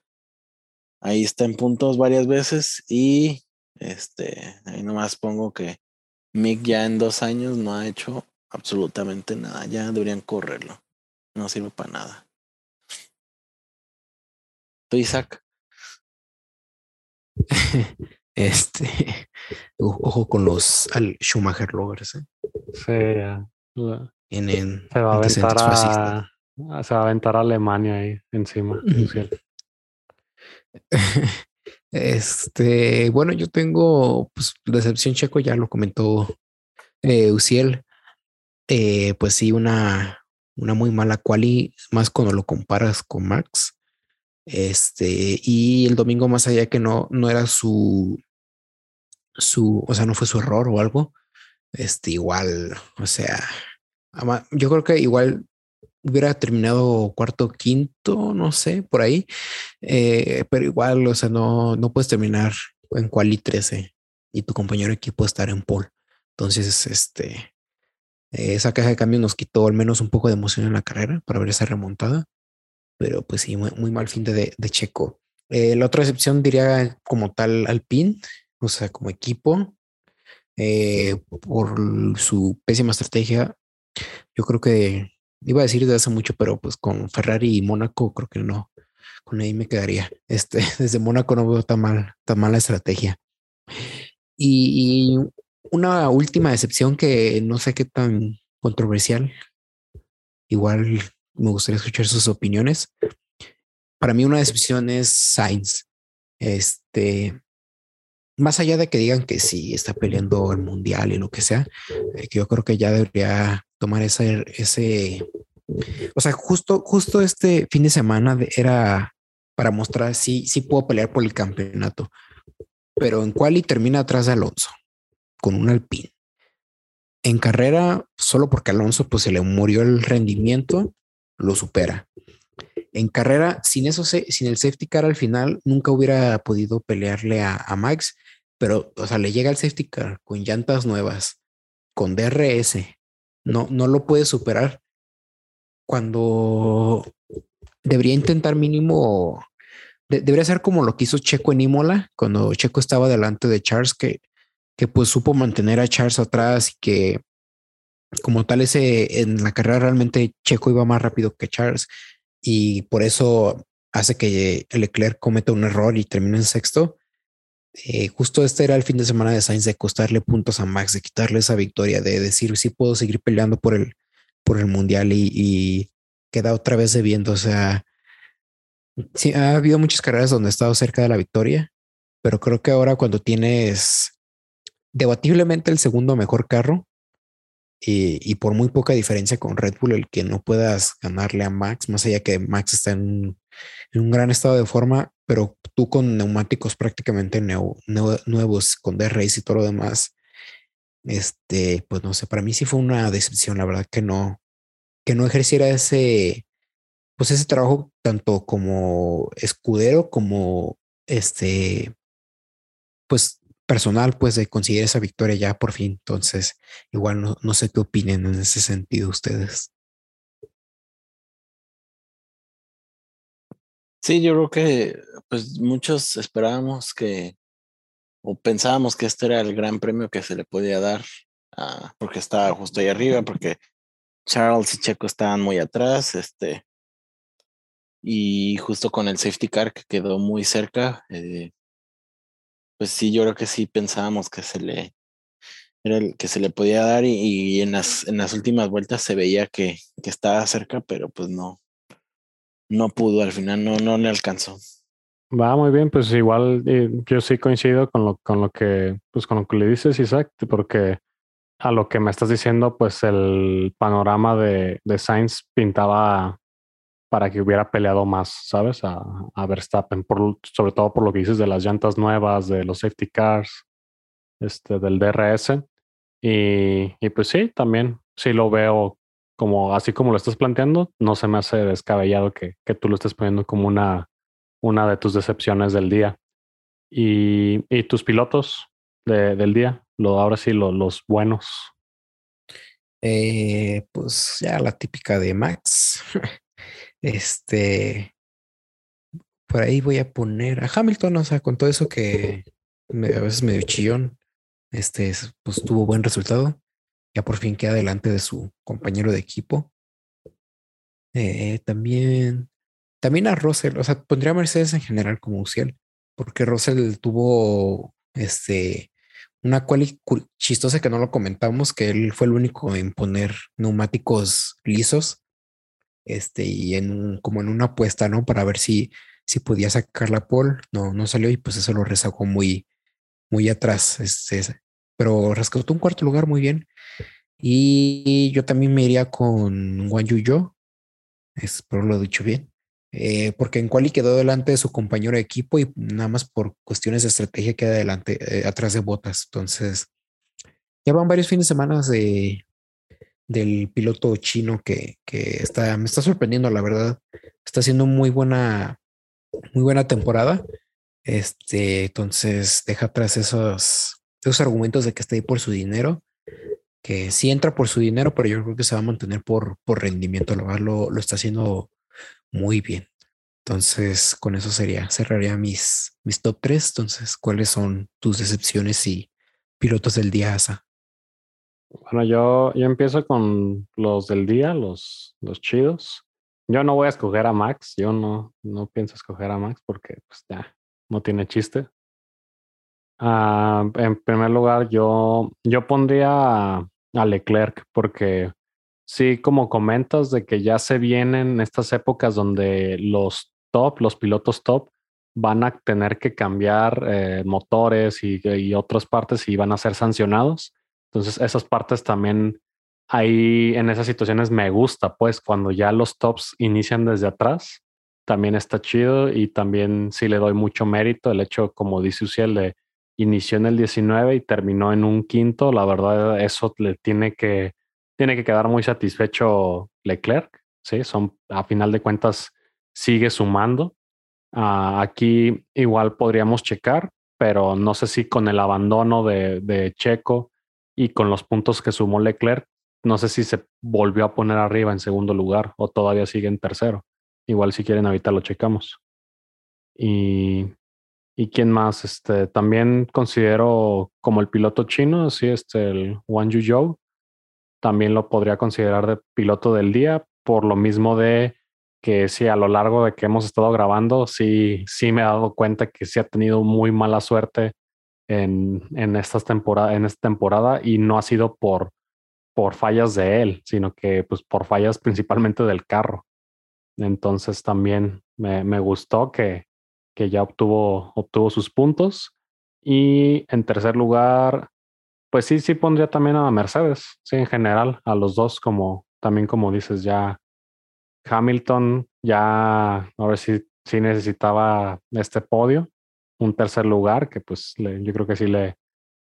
Ahí está en puntos varias veces y este, ahí nomás pongo que Mick ya en dos años no ha hecho absolutamente nada. Ya deberían correrlo. No sirve para nada. ¿Tú, Isaac? Este, ojo con los al Schumacher lovers, ¿eh? Sí, ya. La- Tienen Se va a aventar a, a- se va a aventar a Alemania ahí encima. Este, bueno, yo tengo pues decepción checo, ya lo comentó eh, Uciel. Eh, pues sí, una, una muy mala quali, más cuando lo comparas con Max. Este, y el domingo, más allá que no, no era su, su, o sea, no fue su error o algo. Este, igual, o sea, yo creo que igual hubiera terminado cuarto, quinto, no sé, por ahí. Eh, pero igual, o sea, no, no puedes terminar en quali 13 y tu compañero equipo estar en pole. Entonces, este, esa caja de cambio nos quitó al menos un poco de emoción en la carrera para ver esa remontada. Pero pues sí, muy, mal fin de, de Checo. Eh, la otra excepción diría como tal Alpine, o sea, como equipo, eh, por su pésima estrategia. Yo creo que iba a decir desde hace mucho, pero pues con Ferrari y Mónaco creo que no. Con ahí me quedaría. Este, desde Mónaco no veo tan mal, tan mala estrategia. Y, una última excepción que no sé qué tan controversial. Igual me gustaría escuchar sus opiniones. Para mí una excepción es Sainz. Este, más allá de que digan que sí está peleando el mundial y lo que sea, eh, que yo creo que ya debería tomar ese, ese, o sea, justo, justo este fin de semana era para mostrar si sí puedo pelear por el campeonato, pero en quali termina atrás de Alonso con un Alpine. En carrera, solo porque Alonso pues se le murió el rendimiento, lo supera. En carrera, sin eso, sin el safety car al final, nunca hubiera podido pelearle a Max pero, o sea, le llega el safety car con llantas nuevas, con DRS, no, no lo puede superar cuando debería intentar mínimo, debería ser como lo que hizo Checo en Imola, cuando Checo estaba delante de Charles, que, que pues supo mantener a Charles atrás y que como tal ese en la carrera realmente Checo iba más rápido que Charles y por eso hace que Leclerc cometa un error y termine en sexto. Eh, justo este era el fin de semana de Sainz de costarle puntos a Max, de quitarle esa victoria, de decir si puedo seguir peleando por el, por el mundial y, queda otra vez debiendo. O sea, sí, ha habido muchas carreras donde he estado cerca de la victoria, pero creo que ahora cuando tienes debatiblemente el segundo mejor carro y, y, por muy poca diferencia con Red Bull, el que no puedas ganarle a Max, más allá que Max está en en un gran estado de forma, pero tú con neumáticos prácticamente nuevos, con DRS y todo lo demás, este, pues no sé, para mí sí fue una decepción, la verdad que no, que no ejerciera ese, pues ese trabajo tanto como escudero como este, pues personal, pues de conseguir esa victoria ya por fin. Entonces, igual no, no sé qué opinen en ese sentido ustedes. Sí, yo creo que pues muchos esperábamos que o pensábamos que este era el gran premio que se le podía dar ah, porque estaba justo ahí arriba, porque Charles y Checo estaban muy atrás, este y justo con el safety car que quedó muy cerca, eh, pues sí, yo creo que sí pensábamos que se le era el que se le podía dar y, en las en las últimas vueltas se veía que, que estaba cerca, pero pues no, no pudo al final, no, no le alcanzó. Va muy bien, pues igual eh, yo sí coincido con lo, con lo que, pues con lo que le dices, Isaac, porque a lo que me estás diciendo, pues el panorama de, de Sainz pintaba para que hubiera peleado más, ¿sabes? A, a Verstappen, por, sobre todo por lo que dices de las llantas nuevas, de los safety cars, este, del DRS. Y, y pues sí, también sí lo veo como así como lo estás planteando, no se me hace descabellado que, que tú lo estés poniendo como una, una de tus decepciones del día. Y, y tus pilotos de, del día, lo, ahora sí, lo, los buenos. Eh, pues ya la típica de Max. este, por ahí voy a poner a Hamilton, o sea, con todo eso que me, a veces medio chillón, este, pues tuvo buen resultado ya por fin queda delante de su compañero de equipo. Eh, también, también a Russell, o sea, pondría a Mercedes en general como Uciel, porque Russell tuvo este una cual chistosa que no lo comentamos, que él fue el único en poner neumáticos lisos, este, y en como en una apuesta, ¿no? Para ver si, si podía sacar la pole, no, no salió y pues eso lo rezagó muy, muy atrás, este, pero rescató un cuarto lugar muy bien. Y yo también me iría con Wang Yu espero lo he dicho bien, eh, porque en Quali quedó delante de su compañero de equipo y nada más por cuestiones de estrategia queda delante, eh, atrás de botas. Entonces, ya van varios fines de semana de, del piloto chino que, que está, me está sorprendiendo, la verdad. Está haciendo muy buena, muy buena temporada. Este, entonces deja atrás esos, esos argumentos de que está ahí por su dinero, que sí entra por su dinero, pero yo creo que se va a mantener por, por rendimiento. Lo, lo, lo está haciendo muy bien. Entonces, con eso sería, cerraría mis, mis top 3. Entonces, ¿cuáles son tus decepciones y pilotos del día, Asa? Bueno, yo, yo empiezo con los del día, los, los chidos. Yo no voy a escoger a Max, yo no, no pienso escoger a Max porque pues ya no tiene chiste. Uh, en primer lugar, yo, yo pondría a, Leclerc porque sí, como comentas, de que ya se vienen estas épocas donde los top, los pilotos top, van a tener que cambiar eh, motores y, y, otras partes y van a ser sancionados. Entonces, esas partes también ahí en esas situaciones me gusta, pues cuando ya los tops inician desde atrás, también está chido y también sí le doy mucho mérito el hecho, como dice Uciel, de inició en el 19 y terminó en un quinto. La verdad, eso le tiene que, tiene que quedar muy satisfecho Leclerc. Sí, son a final de cuentas sigue sumando. Uh, aquí igual podríamos checar, pero no sé si con el abandono de, de, Checo y con los puntos que sumó Leclerc, no sé si se volvió a poner arriba en segundo lugar o todavía sigue en tercero. Igual si quieren ahorita lo checamos. Y, y quién más, este, también considero como el piloto chino, sí, este, el Wang Yuzhou, también lo podría considerar de piloto del día por lo mismo de que sí, a lo largo de que hemos estado grabando, sí, sí me he dado cuenta que sí ha tenido muy mala suerte en, en, estas temporada, en esta temporada y no ha sido por, por fallas de él, sino que pues por fallas principalmente del carro. Entonces también me, me gustó que, que ya obtuvo, obtuvo sus puntos. Y en tercer lugar, pues sí, sí pondría también a Mercedes, sí, en general, a los dos, como también como dices, ya Hamilton ya ahora sí, sí necesitaba este podio, un tercer lugar que pues yo creo que sí le,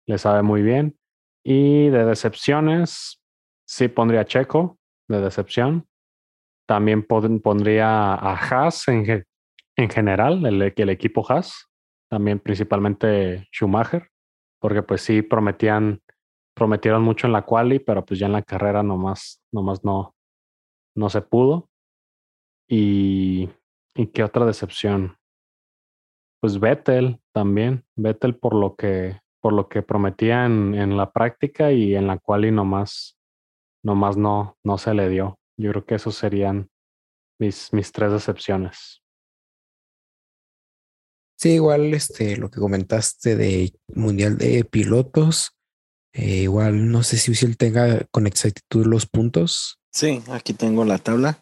le sabe muy bien. Y de decepciones, sí pondría Checo de decepción. También pondría a Haas en, en general, el, el equipo Haas. También principalmente Schumacher, porque pues sí prometían, prometieron mucho en la quali, pero pues ya en la carrera nomás, nomás no, no se pudo. Y, y qué otra decepción. Pues Vettel también, Vettel por lo que, por lo que prometía en, en la práctica y en la cual y nomás, nomás no, no se le dio. Yo creo que esos serían mis, mis tres decepciones. Sí, igual este, lo que comentaste de Mundial de Pilotos, eh, igual no sé si él tenga con exactitud los puntos. Sí, aquí tengo la tabla.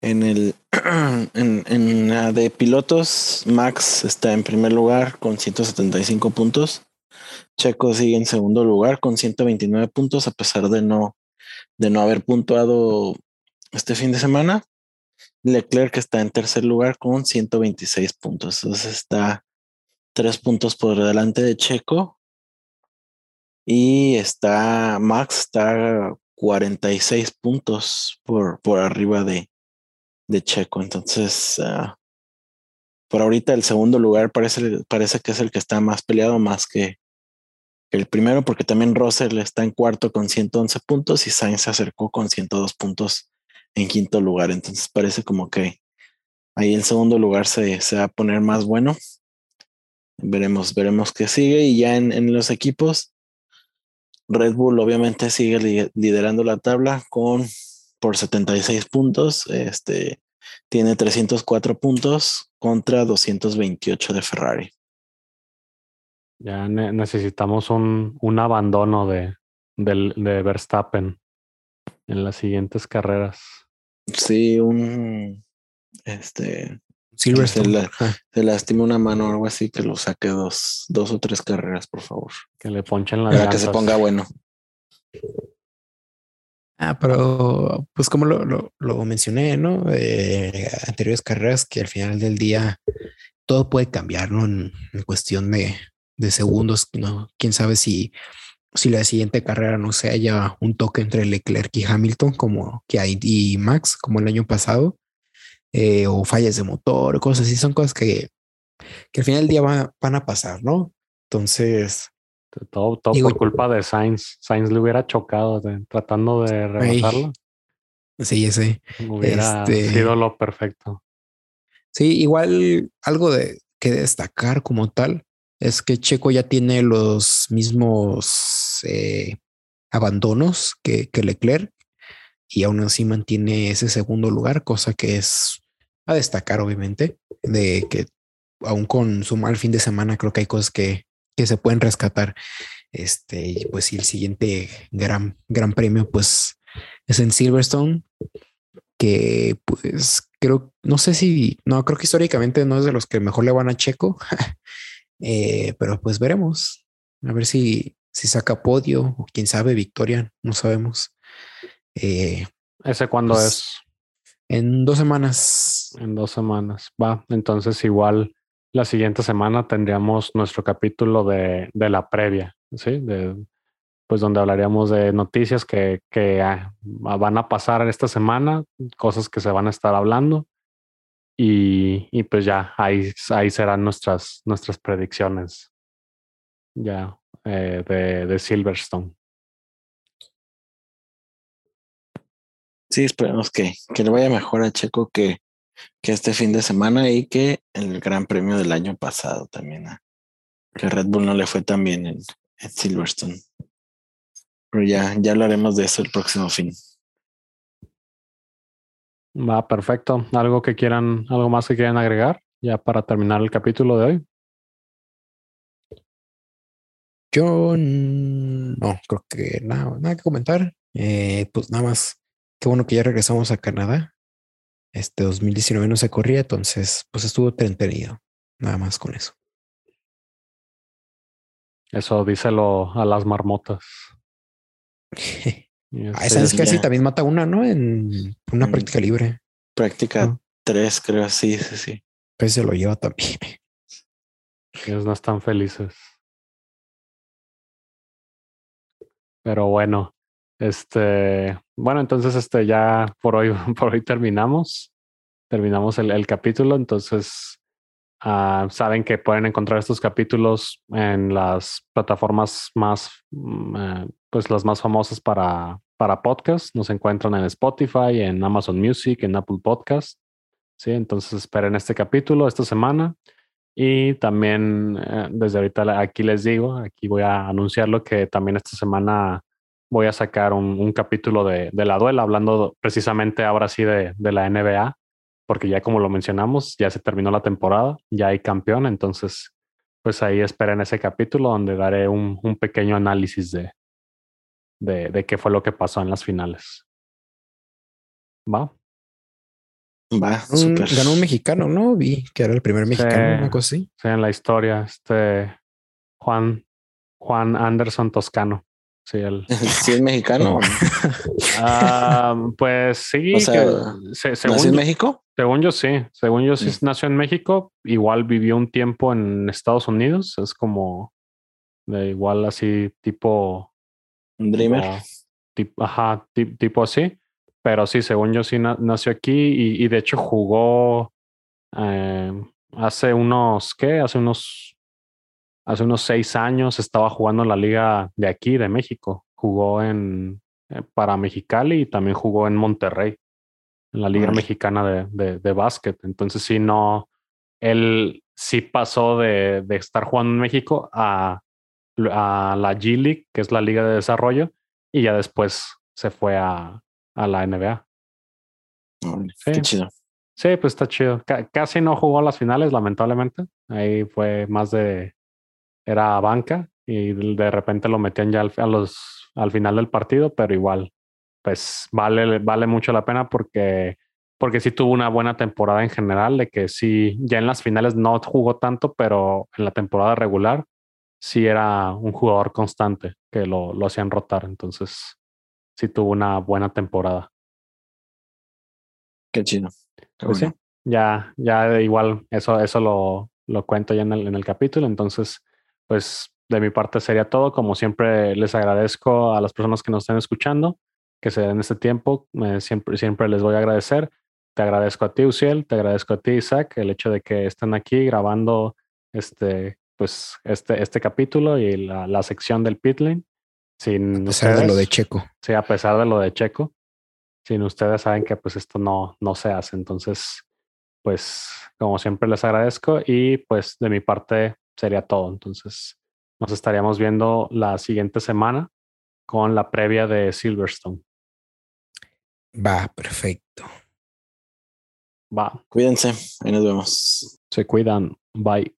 En el en, en la de pilotos, Max está en primer lugar con 175 puntos. Checo sigue en segundo lugar con 129 puntos, a pesar de no, de no haber puntuado este fin de semana. Leclerc está en tercer lugar con 126 puntos. Entonces está tres puntos por delante de Checo. Y está Max está 46 puntos por, por arriba de, de Checo. Entonces, uh, por ahorita el segundo lugar parece, parece que es el que está más peleado, más que el primero, porque también Russell está en cuarto con 111 puntos y Sainz se acercó con 102 puntos en quinto lugar. Entonces parece como que ahí el segundo lugar se, se va a poner más bueno. Veremos, veremos qué sigue. Y ya en, en los equipos, Red Bull obviamente sigue liderando la tabla con por 76 puntos. Este tiene 304 puntos contra 228 de Ferrari. Ya ne necesitamos un, un abandono de, de, de, Verstappen en las siguientes carreras. Sí, un este se, la, se lastima una mano o algo así que lo saque dos, dos o tres carreras, por favor. Que le ponchen la Para que se ponga bueno. Ah, pero pues como lo, lo, lo mencioné, ¿no? Eh, anteriores carreras que al final del día todo puede cambiar, ¿no? En, en cuestión de, de, segundos, ¿no? Quién sabe si si la siguiente carrera no se haya un toque entre Leclerc y Hamilton, como que hay y Max, como el año pasado, eh, o fallas de motor, cosas así, son cosas que, que al final del día van a pasar, ¿no? Entonces. Todo, todo por culpa de Sainz. Sainz le hubiera chocado tratando de rebasarlo. Sí, sí. Hubiera este sido lo perfecto. Sí, igual algo de que destacar como tal es que Checo ya tiene los mismos eh, abandonos que, que, Leclerc y aún así mantiene ese segundo lugar, cosa que es a destacar, obviamente, de que aún con su mal fin de semana creo que hay cosas que, que se pueden rescatar. Este, y pues si el siguiente gran, gran premio, pues es en Silverstone, que pues creo, no sé si, no, creo que históricamente no es de los que mejor le van a Checo, eh, pero pues veremos, a ver si, si saca podio o quién sabe, victoria, no sabemos. Eh, ¿Ese cuándo pues, es? En dos semanas. En dos semanas, va, entonces igual la siguiente semana tendríamos nuestro capítulo de, de la previa, ¿sí? De, pues donde hablaríamos de noticias que, que ah, van a pasar esta semana, cosas que se van a estar hablando y, y pues ya ahí, ahí serán nuestras, nuestras predicciones ya eh, de, de Silverstone. Sí, esperemos que, que le vaya mejor a Checo que, que este fin de semana y que el Gran Premio del año pasado también. A, que Red Bull no le fue tan bien en, en Silverstone. Pero ya, ya hablaremos de eso el próximo fin. Va, perfecto. ¿Algo que quieran, algo más que quieran agregar ya para terminar el capítulo de hoy? Yo no, creo que nada, nada que comentar. Eh, pues nada más, qué bueno que ya regresamos a Canadá. Este 2019 no se corría, entonces pues estuvo entretenido. Nada más con eso. Eso díselo a las marmotas. Ah, esa es que así también mata una, ¿no? En una práctica libre. Práctica tres, creo, sí, sí, sí. Pues se lo lleva también. Ellos no están felices. Pero bueno, este, bueno, entonces este ya por hoy, por hoy terminamos. Terminamos el, el capítulo. Entonces, uh, saben que pueden encontrar estos capítulos en las plataformas más, uh, pues las más famosas para, para podcast. Nos encuentran en Spotify, en Amazon Music, en Apple Podcast. Sí, entonces esperen este capítulo esta semana. Y también eh, desde ahorita aquí les digo, aquí voy a anunciarlo que también esta semana voy a sacar un, un capítulo de, de, la duela, hablando precisamente ahora sí de, de, la NBA, porque ya como lo mencionamos, ya se terminó la temporada, ya hay campeón, entonces pues ahí esperen ese capítulo donde daré un, un pequeño análisis de, de, de qué fue lo que pasó en las finales. ¿Va? Va, super. Ganó un mexicano, ¿no? Vi que era el primer mexicano, sí, una cosa así. Sí, en la historia, este Juan, Juan Anderson Toscano. Sí, el... ¿Sí es mexicano? uh, pues sí. O sea, se, según ¿nació en México? Según yo sí. Según yo sí, sí nació en México. Igual vivió un tiempo en Estados Unidos. Es como de igual así tipo un dreamer. Uh, tipo, ajá, tipo así. Pero sí, según yo sí na nació aquí y, y, de hecho jugó eh, hace unos, ¿qué? Hace unos, hace unos seis años estaba jugando en la liga de aquí, de México. Jugó en, eh, para Mexicali y también jugó en Monterrey, en la liga mexicana de, de, de básquet. Entonces sí, no, él sí pasó de, de estar jugando en México a a la G League, que es la liga de desarrollo, y ya después se fue a, a la NBA. sí. Qué chido. Sí, pues está chido. C casi no jugó las finales, lamentablemente. Ahí fue más de. Era banca y de repente lo metían ya al, a los, al final del partido, pero igual, pues vale, vale mucho la pena porque, porque sí tuvo una buena temporada en general, de que sí, ya en las finales no jugó tanto, pero en la temporada regular sí era un jugador constante que lo, lo hacían rotar. Entonces, sí tuvo una buena temporada. Qué chido. Qué pues bueno. sí, ya, ya igual eso, eso lo, lo cuento ya en el, en el capítulo. Entonces, pues de mi parte sería todo. Como siempre, les agradezco a las personas que nos estén escuchando, que se den este tiempo. siempre, siempre les voy a agradecer. Te agradezco a ti, Uciel, te agradezco a ti, Isaac, el hecho de que estén aquí grabando este, pues, este, este capítulo y la, la sección del Pitlane. Sin a pesar de lo de Checo. Sí, a pesar de lo de Checo. Sin ustedes saben que pues esto no, no se hace. Entonces, pues como siempre les agradezco y pues de mi parte sería todo. Entonces nos estaríamos viendo la siguiente semana con la previa de Silverstone. Va, perfecto. Va. Cuídense, ahí nos vemos. Se cuidan. Bye.